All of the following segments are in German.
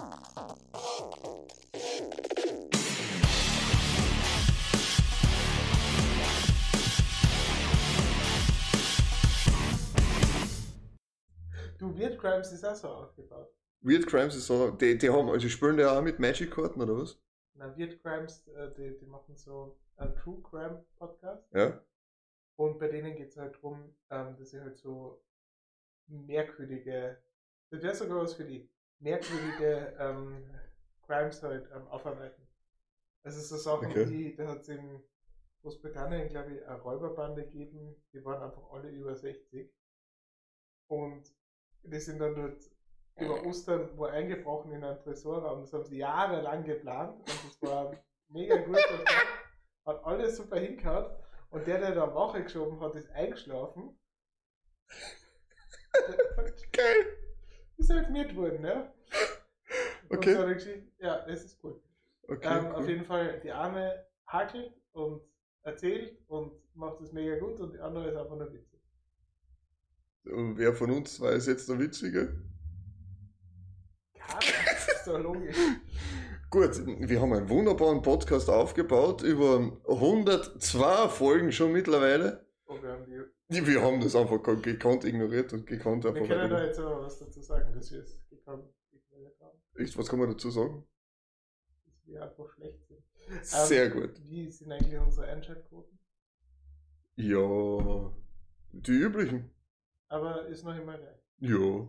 Du, Weird Crimes ist auch so aufgebaut. Weird Crimes ist so, die, die haben, also spielen die auch mit Magic-Karten oder was? Na, Weird Crimes, äh, die, die machen so einen True Crime Podcast. Ja. Und bei denen geht es halt darum, ähm, dass sie halt so merkwürdige, das wäre sogar was für die, merkwürdige ähm, Crimes halt ähm, aufarbeiten. Also so Sachen, Okay. die, da hat es in Großbritannien, glaube ich, eine Räuberbande gegeben, die waren einfach alle über 60. Und die sind dann dort über Ostern wo eingebrochen in einen Tresorraum. Das haben sie jahrelang geplant und das war mega gut. und Hat alles super hingehauen. Und der, der da Woche geschoben hat, ist eingeschlafen. Geil! Ist halt mit worden, ne? Und Okay. ja, das ist cool. Okay, ähm, cool. Auf jeden Fall, die eine hakelt und erzählt und macht das mega gut und die andere ist einfach nur witzig. Und wer von uns zwei ist jetzt der Witzige? Keiner, das ist doch logisch. Gut, wir haben einen wunderbaren Podcast aufgebaut, über 102 Folgen schon mittlerweile. Und wir haben Die- Wir haben das einfach ge- gekonnt ignoriert und gekonnt Wir einfach können da jetzt aber was dazu sagen, dass wir es gekannt ignoriert haben. Echt, was kann man dazu sagen? Dass wir einfach schlecht sind. Sehr Ähm, gut. Wie sind eigentlich unsere Einschaltquoten? Ja, die üblichen. Aber ist noch immer gleich. Ja.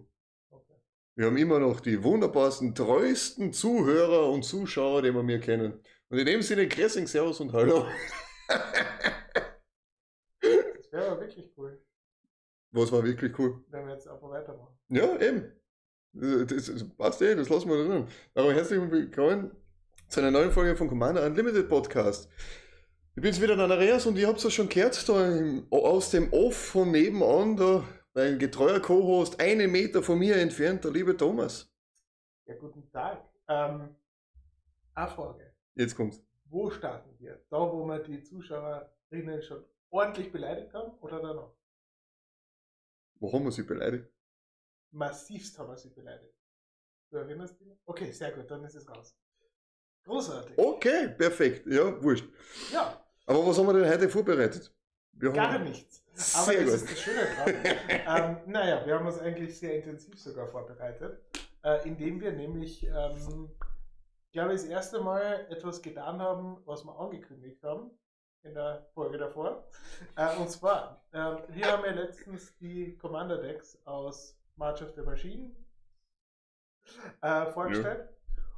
Okay. Wir haben immer noch die wunderbarsten, treuesten Zuhörer und Zuschauer, die wir mir kennen. Und in dem Sinne, Gressing, Servus und Hallo. Aber wirklich cool, Was war wirklich cool. wenn wir jetzt einfach weitermachen. Ja, eben. Das, das passt eh, das lassen wir drin. Aber herzlich willkommen zu einer neuen Folge von Commander Unlimited Podcast. Ich bin's wieder, der Andreas, und ihr habt es schon gehört, da im, aus dem Off von nebenan, da mein getreuer Co-Host, einen Meter von mir entfernt, der liebe Thomas. Ja, guten Tag. Ähm, eine Frage. Jetzt kommt's. Wo starten wir? Da, wo wir die Zuschauerinnen schon ordentlich beleidigt haben oder danach? Wo haben wir sie beleidigt? Massivst haben wir sie beleidigt. Du erinnerst dich? Okay, sehr gut, dann ist es raus. Großartig. Okay, perfekt. Ja, wurscht. Ja, Aber was haben wir denn heute vorbereitet? Wir gar haben, nichts. Aber Sehr das gut. ist das Schöne dran. ähm, naja, wir haben uns eigentlich sehr intensiv sogar vorbereitet, äh, indem wir nämlich, ähm, glaube ich, das erste Mal etwas getan haben, was wir angekündigt haben in der Folge davor. Äh, und zwar, ähm, wir haben ja letztens die Commander Decks aus March of the Machine äh, vorgestellt.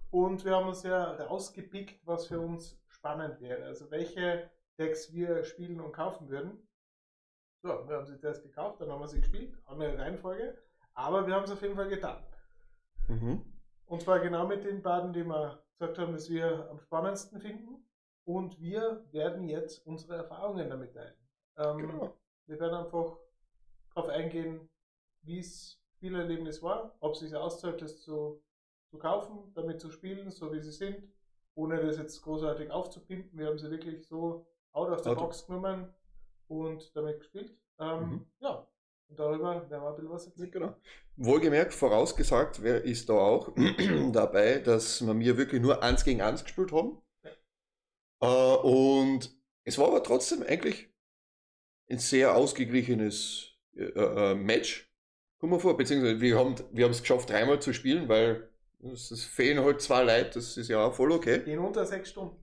Und wir haben uns ja rausgepickt, was für uns spannend wäre. Also welche Decks wir spielen und kaufen würden. So, wir haben sie zuerst gekauft, dann haben wir sie gespielt, andere Reihenfolge. Aber wir haben es auf jeden Fall getan. Mhm. Und zwar genau mit den beiden, die wir gesagt haben, dass wir am spannendsten finden. Und wir werden jetzt unsere Erfahrungen damit teilen. Ähm, Genau. Wir werden einfach darauf eingehen, wie es Spielerlebnis war, ob es sich auszahlt, das zu, zu kaufen, damit zu spielen, so wie sie sind, ohne das jetzt großartig aufzupimpen. Wir haben sie wirklich so out of the Out box genommen und damit gespielt. Ähm, Mhm. Ja, und darüber werden wir ein bisschen was erzählen. Genau. Wohlgemerkt, vorausgesagt, wer ist da auch dabei, dass wir mir wirklich nur eins gegen eins gespielt haben. Äh, und es war aber trotzdem eigentlich ein sehr ausgeglichenes äh, äh, Match. Kommt mir vor, beziehungsweise wir haben wir haben es geschafft, dreimal zu spielen, weil es, fehlen halt zwei Leute, das ist ja auch voll okay. In unter sechs Stunden.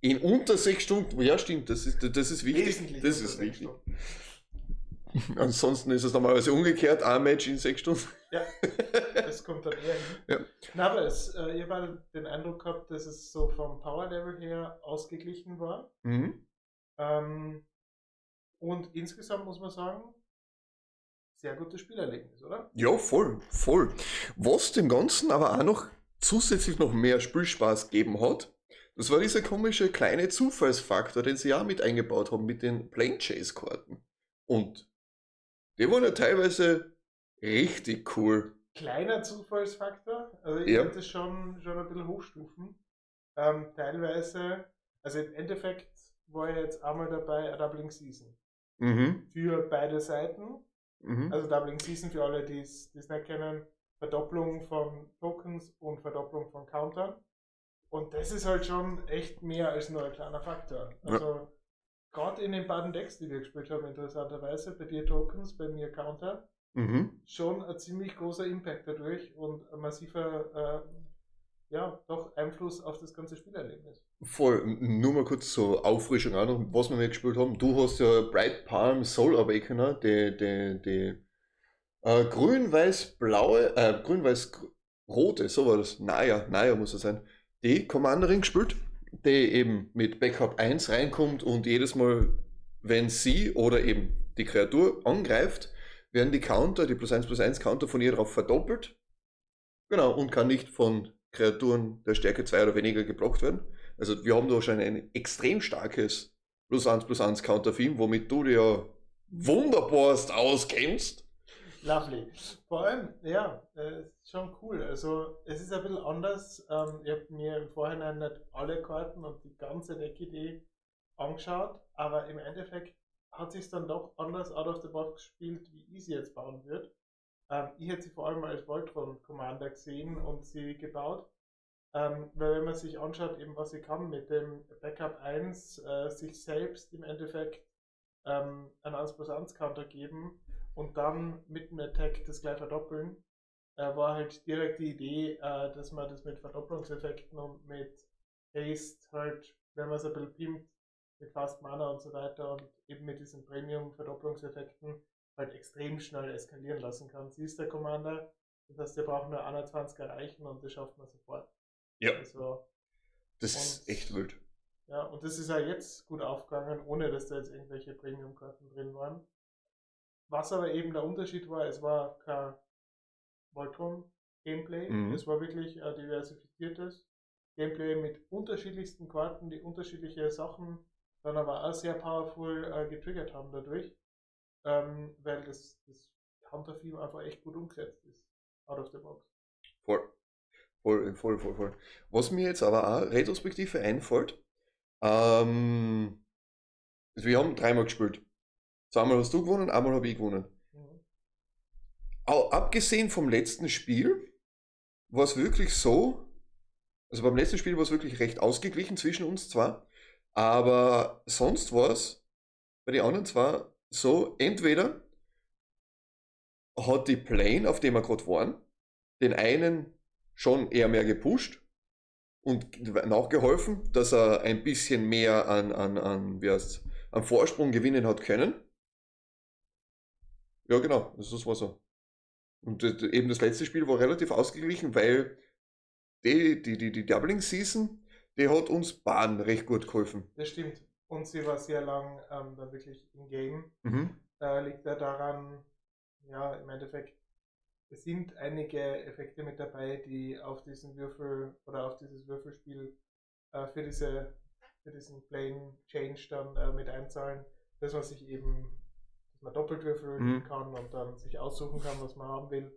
In unter sechs Stunden, ja stimmt, das ist, das ist wichtig. Wesentlich das ist wichtig. Stunden. Ansonsten ist es normalerweise umgekehrt, ein Match in sechs Stunden. Ja, das kommt dann eher hin. Ja. Na, aber es, äh, ihr habt den Eindruck gehabt, dass es so vom Power Level her ausgeglichen war. Mhm. Ähm, und insgesamt muss man sagen, sehr gutes Spielerlebnis, oder? Ja, voll, voll. Was dem Ganzen aber auch noch zusätzlich noch mehr Spielspaß gegeben hat, das war dieser komische kleine Zufallsfaktor, den sie ja mit eingebaut haben mit den Plane Chase Karten. Und die waren ja teilweise richtig cool. Kleiner Zufallsfaktor, also ich Ja. würde das schon, schon ein bisschen hochstufen. Ähm, teilweise, also im Endeffekt war ja jetzt einmal dabei eine Doubling Season. Mhm. Für beide Seiten. Mhm. Also Doubling Season für alle, die es die es nicht kennen, Verdopplung von Tokens und Verdopplung von Countern. Und das ist halt schon echt mehr als nur ein kleiner Faktor. Also ja. gerade in den beiden Decks, die wir gespielt haben, interessanterweise, bei dir Tokens, bei mir Counter, mhm. schon ein ziemlich großer Impact dadurch und ein massiver äh, ja, doch Einfluss auf das ganze Spielerlebnis. Voll, nur mal kurz zur Auffrischung auch noch, was wir gespielt haben. Du hast ja Bright Palm Soul Awakener, die, die, die äh, grün-weiß-blaue, äh, grün-weiß-rote, so war das, naja, naja muss es sein, die Commanderin gespielt, die eben mit Backup 1 reinkommt und jedes Mal, wenn sie oder eben die Kreatur angreift, werden die Counter, die plus 1 plus 1 Counter von ihr darauf verdoppelt. Genau, und kann nicht von Kreaturen der Stärke 2 oder weniger geblockt werden. Also wir haben da schon ein extrem starkes plus 1 plus 1 Counter-Theme, womit du dir ja wunderbarst auskennst. Lovely. Vor allem, ja, äh, schon cool. Also es ist ein bisschen anders. Ähm, ich habe mir im Vorhinein nicht alle Karten und die ganze Deckidee angeschaut, aber im Endeffekt hat sich dann doch anders out of the box gespielt, wie ich sie jetzt bauen würde. Ähm, ich hätte sie vor allem als Voltron Commander gesehen und sie gebaut. Ähm, weil wenn man sich anschaut, eben was sie kann mit dem Backup 1, äh, sich selbst im Endeffekt ähm, einen 1 plus 1 Counter geben und dann mit dem Attack das gleich verdoppeln, äh, war halt direkt die Idee, äh, dass man das mit Verdopplungseffekten und mit Haste halt, wenn man es ein bisschen pimmt, mit Fast Mana und so weiter und eben mit diesen Premium-Verdopplungseffekten halt extrem schnell eskalieren lassen kann. Sie ist der Commander, das heißt, wir brauchen nur 21 erreichen und das schafft man sofort. Ja. Also, das ist echt wild. Ja, und das ist ja jetzt gut aufgegangen, ohne dass da jetzt irgendwelche Premium-Karten drin waren. Was aber eben der Unterschied war, es war kein Voltron-Gameplay, mhm. es war wirklich ein diversifiziertes Gameplay mit unterschiedlichsten Karten, die unterschiedliche Sachen dann aber auch sehr powerful äh, getriggert haben dadurch ähm, weil das, das Countertheme einfach echt gut umgesetzt ist. Out of the box. Voll. Voll, voll, voll, voll. Was mir jetzt aber auch retrospektive einfällt, ähm, also wir haben dreimal gespielt. Zweimal hast du gewonnen, einmal habe ich gewonnen. Mhm. Auch abgesehen vom letzten Spiel war es wirklich so, also beim letzten Spiel war es wirklich recht ausgeglichen zwischen uns zwar, aber sonst war es bei den anderen zwei so, entweder hat die Plane, auf dem wir gerade waren, den einen schon eher mehr gepusht und nachgeholfen, dass er ein bisschen mehr an, an, an, wie heißt, an Vorsprung gewinnen hat können. Ja, genau, das war so. Und eben das letzte Spiel war relativ ausgeglichen, weil die, die, die, die Doubling Season, die hat uns Bahn recht gut geholfen. Das stimmt und sie war sehr lang ähm, dann wirklich im Game. Mhm. Äh, liegt ja daran, ja, im Endeffekt, es sind einige Effekte mit dabei, die auf diesen Würfel oder auf dieses Würfelspiel äh, für diese für diesen Plane Change dann äh, mit einzahlen, dass man sich eben, dass man doppelt würfeln mhm. kann und dann sich aussuchen kann, was man haben will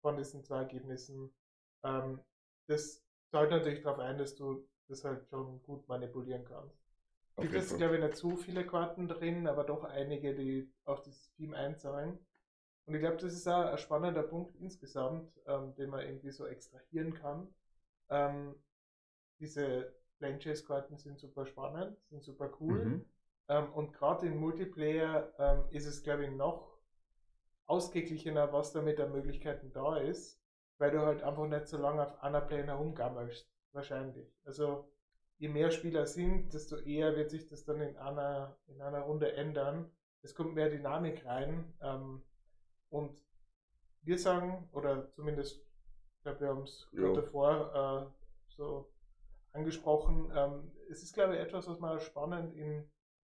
von diesen zwei Ergebnissen. Ähm, das zahlt natürlich darauf ein, dass du das halt schon gut manipulieren kannst. Gibt es, glaube ich, nicht zu viele Karten drin, aber doch einige, die auf das Team einzahlen. Und ich glaube, das ist auch ein spannender Punkt insgesamt, ähm, den man irgendwie so extrahieren kann. Ähm, diese Plane Chase Karten sind super spannend, sind super cool. Mhm. Ähm, und gerade in Multiplayer ähm, ist es, glaube ich, noch ausgeglichener, was da mit der Möglichkeiten da ist, weil du halt einfach nicht so lange auf einer Plane herumgammelst. Wahrscheinlich. Also, je mehr Spieler sind, desto eher wird sich das dann in einer, in einer Runde ändern. Es kommt mehr Dynamik rein. Ähm, und wir sagen, oder zumindest, ich glaube, wir haben es gerade davor äh, so angesprochen, ähm, es ist, glaube ich, etwas, was man spannend in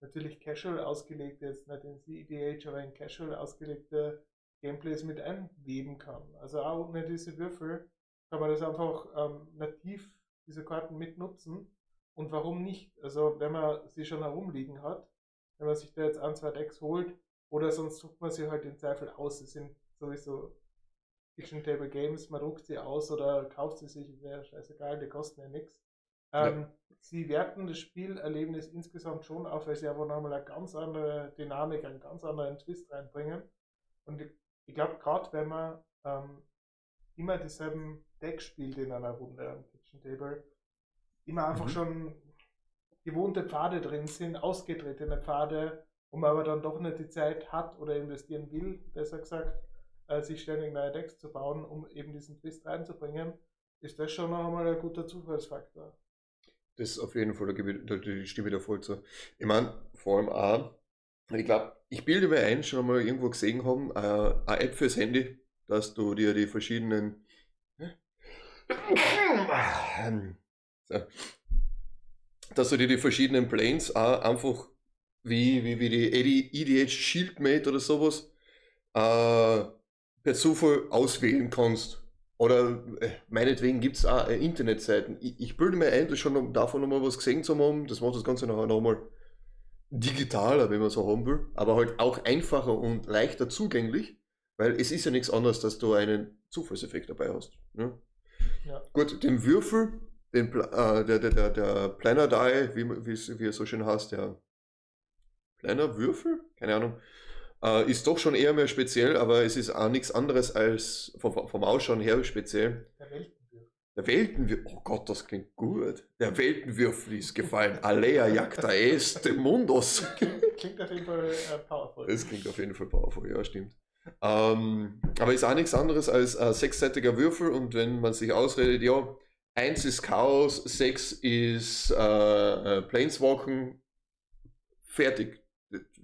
natürlich casual ausgelegte, jetzt nicht in CEDH, aber in casual ausgelegte Gameplays mit einweben kann. Also auch ohne diese Würfel kann man das einfach ähm, nativ, diese Karten mitnutzen und warum nicht? Also, wenn man sie schon herumliegen hat, wenn man sich da jetzt ein, zwei Decks holt, oder sonst sucht man sie halt in Zweifel aus. Es sind sowieso Kitchen Table Games, man druckt sie aus oder kauft sie sich, wäre scheißegal, die kosten ja nichts. Ähm, ja. Sie werten das Spielerlebnis insgesamt schon auf, weil sie aber nochmal eine ganz andere Dynamik, einen ganz anderen Twist reinbringen. Und ich, ich glaube, gerade wenn man ähm, immer dieselben Decks spielt in einer Runde Kitchen Table, immer einfach Mhm. schon gewohnte Pfade drin sind, ausgetretene Pfade, wo man aber dann doch nicht die Zeit hat oder investieren will, besser gesagt, äh, sich ständig neue Decks zu bauen, um eben diesen Twist reinzubringen, ist das schon noch einmal ein guter Zufallsfaktor. Das ist auf jeden Fall, da, ich, da da stimme ich dir voll zu. Ich meine, vor allem auch, ich glaube, ich bilde mir ein, schon mal irgendwo gesehen haben, äh, eine App fürs Handy, dass du dir die verschiedenen dass du dir die verschiedenen Planes auch einfach wie, wie, wie die EDH Shieldmate oder sowas äh, per Zufall auswählen kannst. Oder äh, meinetwegen gibt es auch äh, Internetseiten. Ich, ich bilde mir ein, dass schon davon nochmal was gesehen zu haben. Das macht das Ganze nachher nochmal digitaler, wenn man so haben will. Aber halt auch einfacher und leichter zugänglich. Weil es ist ja nichts anderes, dass du einen Zufallseffekt dabei hast. Ne? Ja. Gut, den Würfel, den, äh, der, der, der, der Planner Die, wie, wie, es- wie er so schön heißt, der Planner Würfel? Keine Ahnung. Äh, ist doch schon eher mehr speziell, aber es ist auch nichts anderes als vom, vom Ausschauen her speziell. Der Weltenwürfel. Der Weltenwürfel, oh Gott, das klingt gut. Der Weltenwürfel ist gefallen. Alea jacta est mundos. Klingt auf jeden Fall äh, powerful. Das klingt auf jeden Fall powerful, ja, stimmt. Ähm, aber ist auch nichts anderes als ein sechsseitiger Würfel und wenn man sich ausredet, ja, eins ist Chaos, sechs ist äh, äh, Planeswalken, fertig.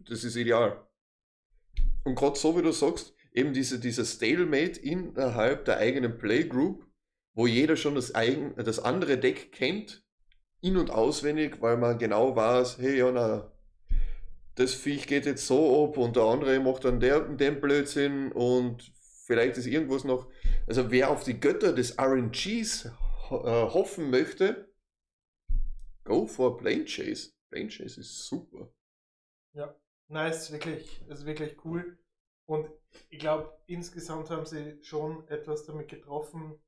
Das ist ideal. Und gerade so wie du sagst, eben diese, dieser Stalemate innerhalb der eigenen Playgroup, wo jeder schon das, eigen, das andere Deck kennt, in- und auswendig, weil man genau weiß, hey, ja, na, das Viech geht jetzt so ab und der andere macht dann der, den Blödsinn und vielleicht ist irgendwas noch. Also wer auf die Götter des RNGs äh, hoffen möchte, go for Plane Chase. Plane Chase ist super. Es ist wirklich, ist wirklich cool. Und ich glaube, insgesamt haben sie schon etwas damit getroffen,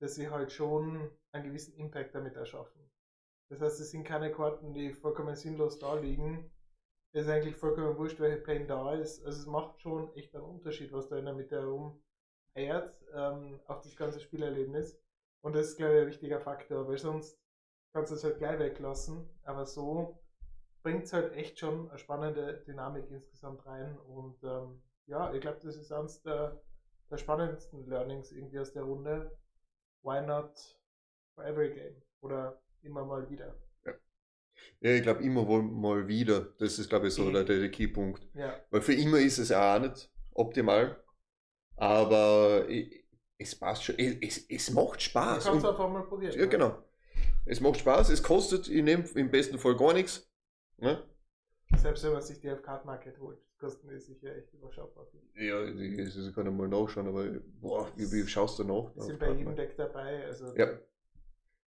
dass sie halt schon einen gewissen Impact damit erschaffen. Das heißt, es sind keine Karten, die vollkommen sinnlos da liegen. Ist eigentlich vollkommen wurscht, welche Plane da ist. Also es macht schon echt einen Unterschied, was da in der Mitte herum eiert, ähm, auf das ganze Spielerlebnis. Und das ist, glaube ich, ein wichtiger Faktor, weil sonst kannst du es halt gleich weglassen. Aber so bringt es halt echt schon eine spannende Dynamik insgesamt rein. Und ähm, ja, ich glaube, das ist eines der, der spannendsten Learnings irgendwie aus der Runde. Why not for every game? Oder immer mal wieder. Ja, ich glaube immer wohl mal wieder. Das ist, glaube ich, so der, der, der Keypunkt. Ja, Weil für immer ist es ja auch nicht optimal. Aber es passt schon. Es, es, es macht Spaß. kann es Und- einfach mal probieren. Ja, genau. Es macht Spaß, es kostet in dem, im besten Fall gar nichts. Ne? Selbst wenn man sich die auf Card Market holt, kosten die sicher echt überschaubar. Ja, das das kann ich mal nachschauen, aber boah, wie, wie schaust du nach? Die sind bei jedem Deck dabei. Also Ja.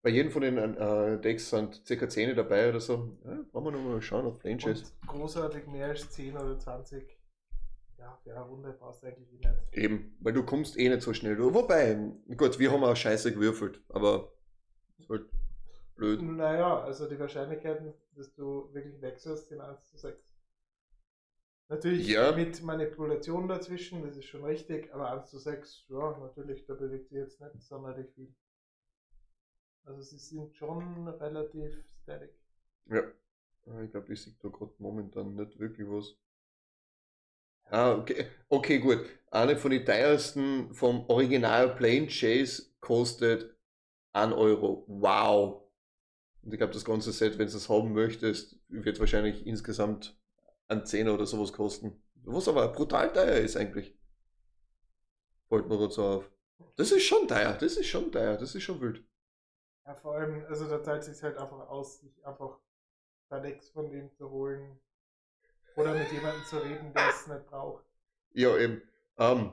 Bei jedem von den äh, Decks sind ca. 10 dabei oder so. Ja, wollen wir nochmal schauen auf Plane. Und großartig mehr als 10 oder 20. Ja, eine Runde brauchst du eigentlich nicht. Eben, weil du kommst eh nicht so schnell. durch. Wobei, gut, wir haben auch scheiße gewürfelt, aber ist halt blöd. Naja, also die Wahrscheinlichkeiten, dass du wirklich wechselst, sind 1 zu 6. Natürlich Ja. mit Manipulation dazwischen, das ist schon richtig, aber 1 zu 6, ja, natürlich, da bewegt sich jetzt nicht sonderlich viel. Also sie sind schon relativ static. Ja. Ah, Ich glaube, ich sehe da gerade momentan nicht wirklich was. Ah, okay. Okay, gut. Eine von den teuersten vom Original Plane Chase kostet 1 Euro. Wow. Und ich glaube, das ganze Set, wenn du es haben möchtest, wird wahrscheinlich insgesamt ein 10 oder sowas kosten. Was aber brutal teuer ist eigentlich. Fällt mir gerade so auf. Das ist schon teuer, das ist schon teuer, das ist schon wild. Ja, vor allem, also da zahlt es sich halt einfach aus, sich einfach da Decks von denen zu holen. Oder mit jemandem zu reden, der es nicht braucht. Ja, eben. Ähm,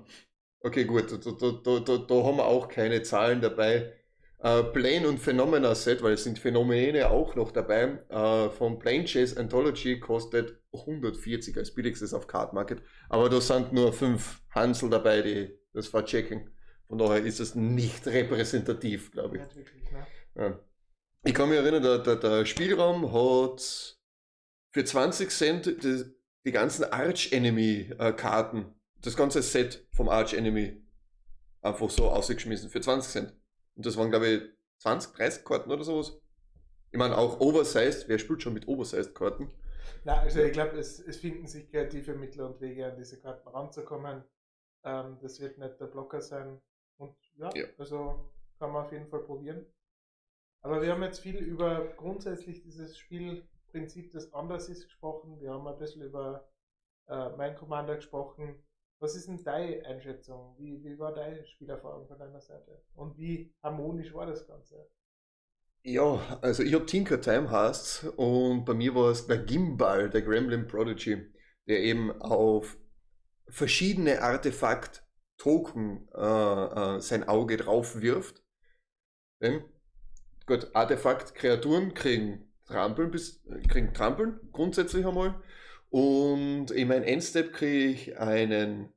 okay, gut, da, da, da, da, haben wir auch keine Zahlen dabei. Äh, Plane und Phenomena Set, weil es sind Phänomene auch noch dabei, äh, von Plane Chase Anthology kostet 140 als billigstes auf Card Market. Aber da sind nur fünf Hansel dabei, die das verchecken. Von daher ist es nicht repräsentativ, glaube ich. Nicht wirklich, ne? Ja. Ich kann mich erinnern, der, der, der Spielraum hat für 20 Cent die, die ganzen Arch Enemy Karten, das ganze Set vom Arch Enemy einfach so ausgeschmissen für 20 Cent. Und das waren, glaube ich, 20, 30 Karten oder sowas. Ich meine, auch Oversized, wer spielt schon mit Oversized-Karten? Na, also ich glaube, es, es finden sich kreative Mittel und Wege, an diese Karten ranzukommen. Ähm, das wird nicht der Blocker sein. Und ja, Ja. also kann man auf jeden Fall probieren. Aber wir haben jetzt viel über grundsätzlich dieses Spielprinzip, das anders ist, gesprochen. Wir haben ein bisschen über äh, Mein Commander gesprochen. Was ist denn deine Einschätzung? Wie, wie war deine Spielerfahrung von deiner Seite? Und wie harmonisch war das Ganze? Ja, also ich habe Tinker Time heißt und bei mir war es der Gimbal, der Gremlin Prodigy, der eben auf verschiedene Artefakt-Token äh, äh, sein Auge drauf wirft. Gut, Artefakt-Kreaturen kriegen Trampeln, bis, äh, kriegen Trampeln grundsätzlich einmal. Und in meinem Endstep kriege ich einen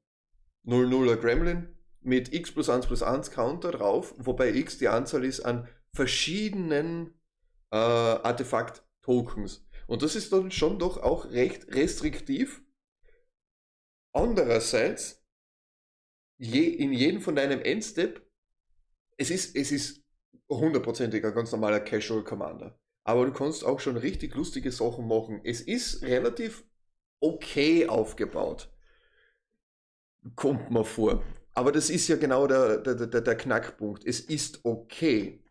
0-0er Gremlin mit x plus 1 plus 1 Counter drauf, wobei x die Anzahl ist an verschiedenen äh, Artefakt-Tokens. Und das ist dann schon doch auch recht restriktiv. Andererseits, je, in jedem von deinem Endstep, es ist, es ist hundertprozentig ein ganz normaler Casual Commander. Aber du kannst auch schon richtig lustige Sachen machen. Es ist relativ okay aufgebaut. Kommt mir vor. Aber das ist ja genau der, der, der, der Knackpunkt. Es ist okay.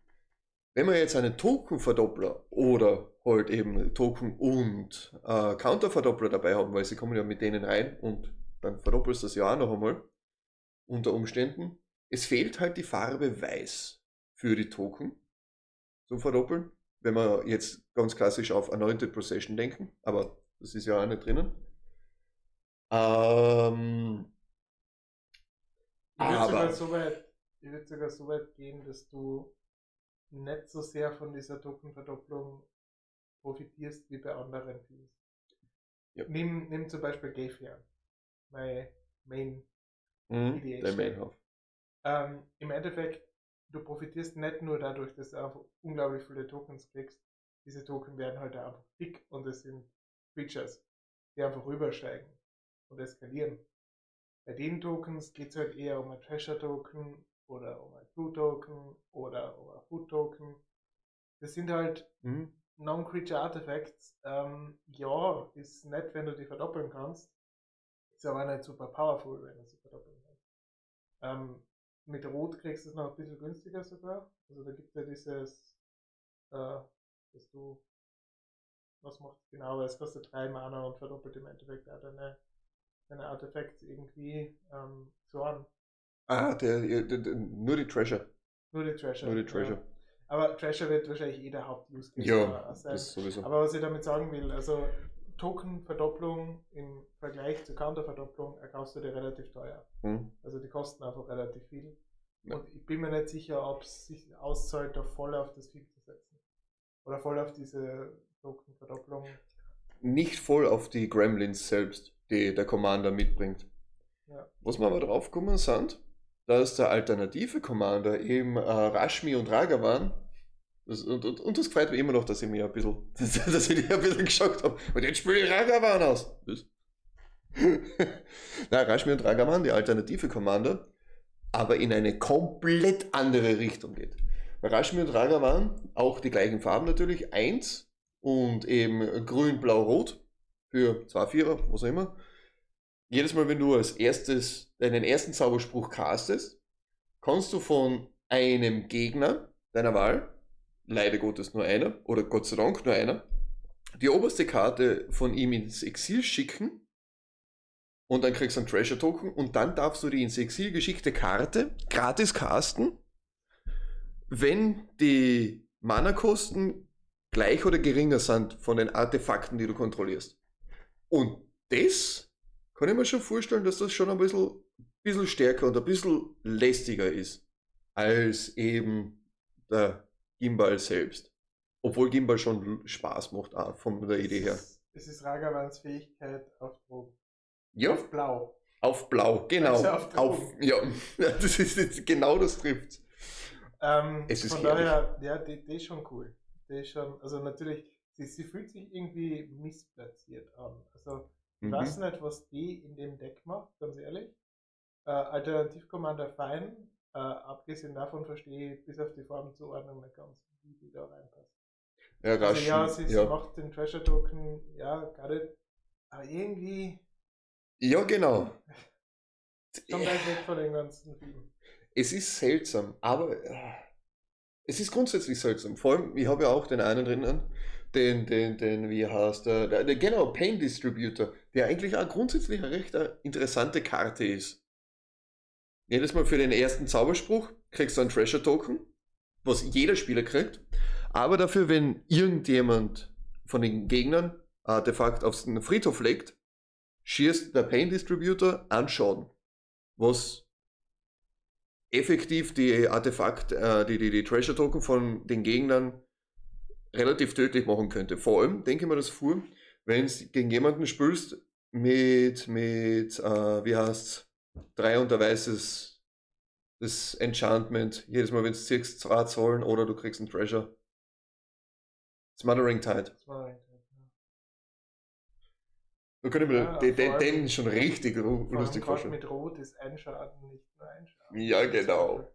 Wenn wir jetzt einen Token-Verdoppler oder halt eben Token und äh, Counter-Verdoppler dabei haben, weil sie kommen ja mit denen rein und dann verdoppelst du das ja auch noch einmal unter Umständen. Es fehlt halt die Farbe Weiß für die Token zum Verdoppeln, wenn wir jetzt ganz klassisch auf Anointed Procession denken, aber das ist ja auch nicht drinnen. Ähm, Ich würde sogar, so würd sogar so weit gehen, dass du nicht so sehr von dieser Tokenverdopplung profitierst wie bei anderen Teams. Ja. Nimm, nimm zum Beispiel Gayfian, mein Main. mhm, Mainhof. Ähm, Im Endeffekt, du profitierst nicht nur dadurch, dass du einfach unglaublich viele Tokens kriegst. Diese Token werden halt einfach dick und es sind Creatures, die einfach rübersteigen und eskalieren. Bei den Tokens geht es halt eher um ein Treasure-Token oder um ein Blue-Token oder um ein Food-Token. Das sind halt Mhm. Non-Creature Artifacts. Ähm, ja, ist nett, wenn du die verdoppeln kannst. Ist aber nicht super powerful, wenn du sie verdoppeln kannst. Ähm, mit Rot kriegst du es noch ein bisschen günstiger sogar. Also da gibt es ja dieses, äh, dass du, was macht es genau, weil es kostet 3 Mana und verdoppelt im Endeffekt auch deine, deine Artefakte irgendwie ähm, zu an. Ah, der, der, der, nur die Treasure. Nur die Treasure. Nur die Treasure. Ja. Aber Treasure wird wahrscheinlich eh der Haupt-Use-Case Ja, äh, sein. das sowieso. Aber was ich damit sagen will, also Token-Verdopplung im Vergleich zur Counter-Verdopplung erkaufst du dir relativ teuer. Mhm. Also die kosten einfach relativ viel. Ja. Und ich bin mir nicht sicher, ob es sich auszahlt, da voll auf das Vieh zu setzen. Oder voll auf diese Token-Verdopplung. Nicht voll auf die Gremlins selbst, die der Commander mitbringt. Ja. Was wir aber drauf gekommen sind, dass der alternative Commander eben äh, Rashmi und Ragavan, das, und, und, und das freut mich immer noch, dass ich mir ein bisschen, dass ich ein bisschen geschockt habe. Und jetzt spiele ich Ragavan aus. Was? Na, Rashmi und Ragavan, die alternative Commander, aber in eine komplett andere Richtung geht. Rashmi und Ragavan auch die gleichen Farben natürlich, eins und eben grün, blau, rot für zwei Vierer, was auch immer. Jedes Mal, wenn du als erstes deinen ersten Zauberspruch castest, kannst du von einem Gegner deiner Wahl, leider Gottes nur einer, oder Gott sei Dank nur einer, die oberste Karte von ihm ins Exil schicken und dann kriegst du einen Treasure Token und dann darfst du die ins Exil geschickte Karte gratis casten, wenn die Mana-Kosten gleich oder geringer sind von den Artefakten, die du kontrollierst. Und das kann ich mir schon vorstellen, dass das schon ein bisschen, bisschen stärker und ein bisschen lästiger ist als eben der Gimbal selbst. Obwohl Gimbal schon Spaß macht, auch von der Idee her. Es ist, Ragavans Fähigkeit auf Drogen. Ja, Auf Blau. auf Blau, genau. Also auf Auf, ja, das ist jetzt genau das trifft. Ähm, Es ist von herrlich. daher, ja, die, die ist schon cool. Die ist schon, also natürlich, sie, sie fühlt sich irgendwie missplatziert an. Also ich Mhm. weiß nicht, was die in dem Deck macht, ganz ehrlich. Äh, Alternativ Commander fein, Äh, abgesehen davon verstehe ich bis auf die Formenzuordnung nicht ganz, wie die da reinpasst. Ja, Also rasch. ja, sie, ja. macht den Treasure Token, ja, gerade, aber irgendwie ja, genau. schon weit weg von dem ganzen Film. Es ist seltsam, aber äh, es ist grundsätzlich seltsam. Vor allem, ich habe ja auch den einen drinnen, den, den, den, wie heißt der, der, der genau, Pain Distributor, der eigentlich auch grundsätzlich eine recht interessante Karte ist. Jedes Mal für den ersten Zauberspruch kriegst du einen Treasure Token, was jeder Spieler kriegt. Aber dafür, wenn irgendjemand von den Gegnern Artefakt auf den Friedhof legt, schießt der Pain Distributor an Schaden. Was effektiv die Artefakt, äh, die, die, die Treasure Token von den Gegnern relativ tödlich machen könnte. Vor allem, denke ich mir das vor, wenn du gegen jemanden spielst mit, mit äh, wie heißt's, drei und der weißes das Enchantment, jedes Mal, wenn du ziehst, zwei zahlen oder du kriegst einen Treasure. Smothering Tide. War eigentlich, ja. Da können wir Ja, den, den, den schon richtig lustig vorstellen. mit Rot ist ein Schaden nicht nur ein Schaden. Ja, genau.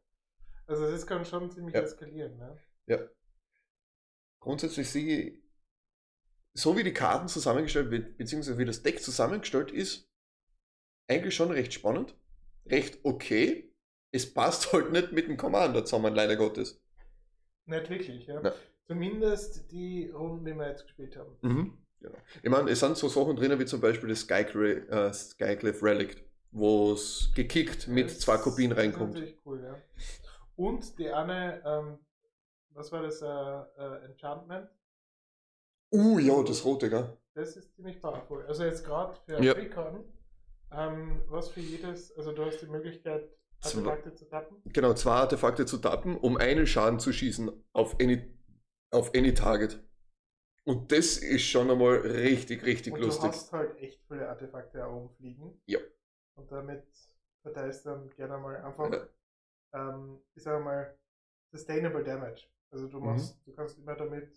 Also das kann schon ziemlich Ja. eskalieren, ne? Ja. Grundsätzlich sehe ich, so wie die Karten zusammengestellt wird, beziehungsweise wie das Deck zusammengestellt ist, eigentlich schon recht spannend, recht okay. Es passt halt nicht mit dem Commander zusammen, leider Gottes. Nicht wirklich, ja. Ja. Zumindest die Runden, die wir jetzt gespielt haben. Mhm. Genau. Ich meine, es sind so Sachen drin, wie zum Beispiel das äh, Skycliffe Relic, wo es gekickt mit Das zwei Kopien ist reinkommt. natürlich cool, ja. Und die eine, ähm, was war das, äh, äh, Enchantment? Uh, ja, das rote, gell? Das ist ziemlich powerful. Also jetzt gerade für Ja. Recon, ähm, was für jedes, also du hast die Möglichkeit, Zwei- Artefakte zu tappen. Genau, zwei Artefakte zu tappen, um einen Schaden zu schießen auf any, auf any Target. Und das ist schon einmal richtig, richtig Und lustig. du hast halt echt viele Artefakte da oben fliegen. Ja. Und damit verteilst du dann gerne mal einfach, Ja. ähm, ich sage mal, Sustainable Damage. Also du machst, du kannst immer damit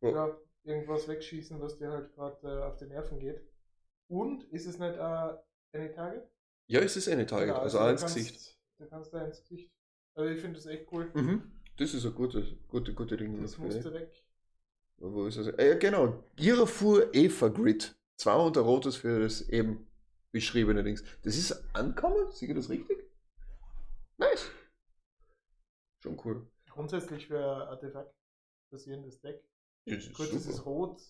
Mhm. Ja, irgendwas wegschießen, was dir halt gerade äh, auf die Nerven geht. Und ist es nicht äh, eine Target? Ja, es ist eine Target, Ja, also, auch ins Gesicht. Du kannst da ins Gesicht. Also ich finde das echt cool. Mhm. Das ist ein gutes, gute, gute Ding. Das musste weg. Wo ist es? Äh, ja, genau. Girafur Eva Grid. Zwei und ein rotes für das eben beschriebene Dings. Das ist ankommen? Ich das richtig? Nice. Schon cool. Grundsätzlich für Artefakt basierendes Deck. Ja, das ist Gut, das ist super. rot.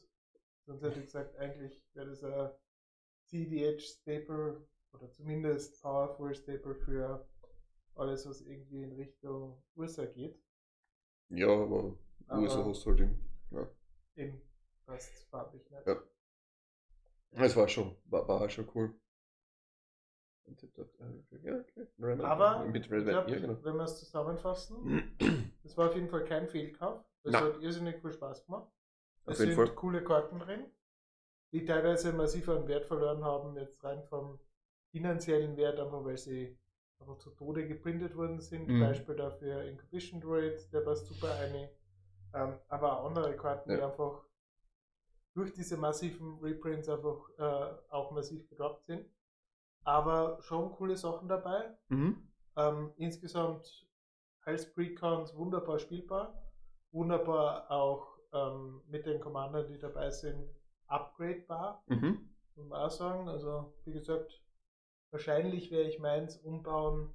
Sonst hätte ich gesagt, eigentlich wäre das ein CDH-Staple oder zumindest Powerful Staple für alles, was irgendwie in Richtung Ursa geht. Ja, aber Aber- USA hast halt eben. Ja. Eben, passt farblich nicht. Ja. Das war schon, war, war schon cool. Ja, okay. Aber mit Red glaub, ja, genau. wenn wir es zusammenfassen, das war auf jeden Fall kein Fehlkauf. Es hat irrsinnig viel Spaß gemacht. Auf Es jeden sind Fall. coole Karten drin, die teilweise massiv an Wert verloren haben, jetzt rein vom finanziellen Wert, einfach weil sie einfach zu Tode geprintet worden sind. Mhm. Beispiel dafür Incubation Droid, der passt super eine. Ähm, aber auch andere Karten, die Ja. einfach durch diese massiven Reprints einfach äh, auch massiv gedroppt sind. Aber schon coole Sachen dabei. Mhm. Ähm, insgesamt als Precons wunderbar spielbar. Wunderbar auch ähm, mit den Commandern, die dabei sind, upgradebar, Mhm. muss man auch sagen. Also, wie gesagt, wahrscheinlich werde ich meins umbauen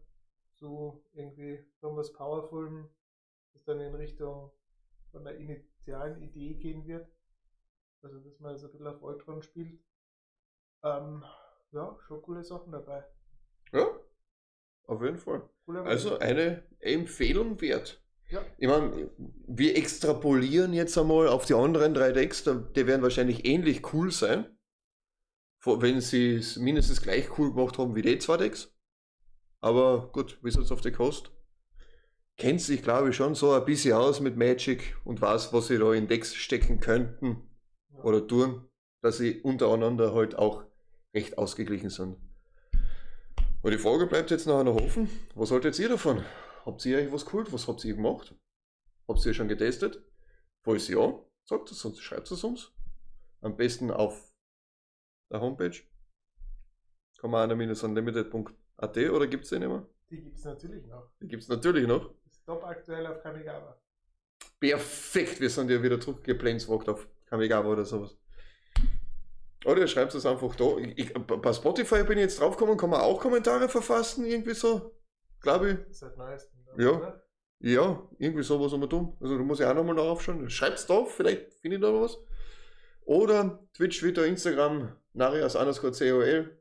zu irgendwie irgendwas Powerfulem, das dann in Richtung von der initialen Idee gehen wird. Also, dass man so ein bisschen auf Ultron spielt. Ähm, ja, schon coole Sachen dabei. Ja, auf jeden Fall. Coole Also eine Empfehlung wert. Ja. Ich meine, wir extrapolieren jetzt einmal auf die anderen drei Decks, die werden wahrscheinlich ähnlich cool sein. Wenn sie es mindestens gleich cool gemacht haben wie die zwei Decks. Aber gut, Wizards of the Coast kennt sich, glaube ich, schon so ein bisschen aus mit Magic und weiß, was sie da in Decks stecken könnten Ja. oder tun, dass sie untereinander halt auch recht ausgeglichen sind. Und die Frage bleibt jetzt nachher noch offen. Was haltet ihr davon? Habt ihr euch was geholt? Was habt ihr gemacht? Habt ihr schon getestet? Falls ja, sagt es uns, schreibt es uns. Am besten auf der Homepage commander-unlimited.at oder gibt es den immer? Die gibt es natürlich noch. Die gibt es natürlich noch. Ist top aktuell auf Kamigawa. Perfekt, wir sind ja wieder zurückgeplanswalkt auf Kamigawa oder sowas. Oder ihr schreibt es einfach da. Ich, bei Spotify bin ich jetzt draufgekommen, kann man auch Kommentare verfassen, irgendwie so. Glaube ich. Seit neuestem. Ja. Ja, irgendwie sowas haben wir tun. Also da muss ich auch nochmal nachschauen. Schreibt's drauf, vielleicht finde ich da noch was. Oder Twitch, Twitter, Instagram, Narias underscore COL.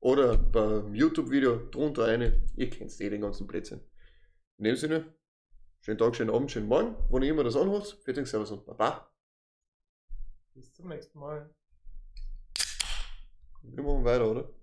Oder beim YouTube-Video drunter eine. Ihr kennt eh den ganzen Plätzchen. In dem Sinne, schönen Tag, schönen Abend, schönen Morgen, wann ihr immer das anhört. Dank, Servus und Baba. Bis zum nächsten Mal. Wir machen weiter, oder?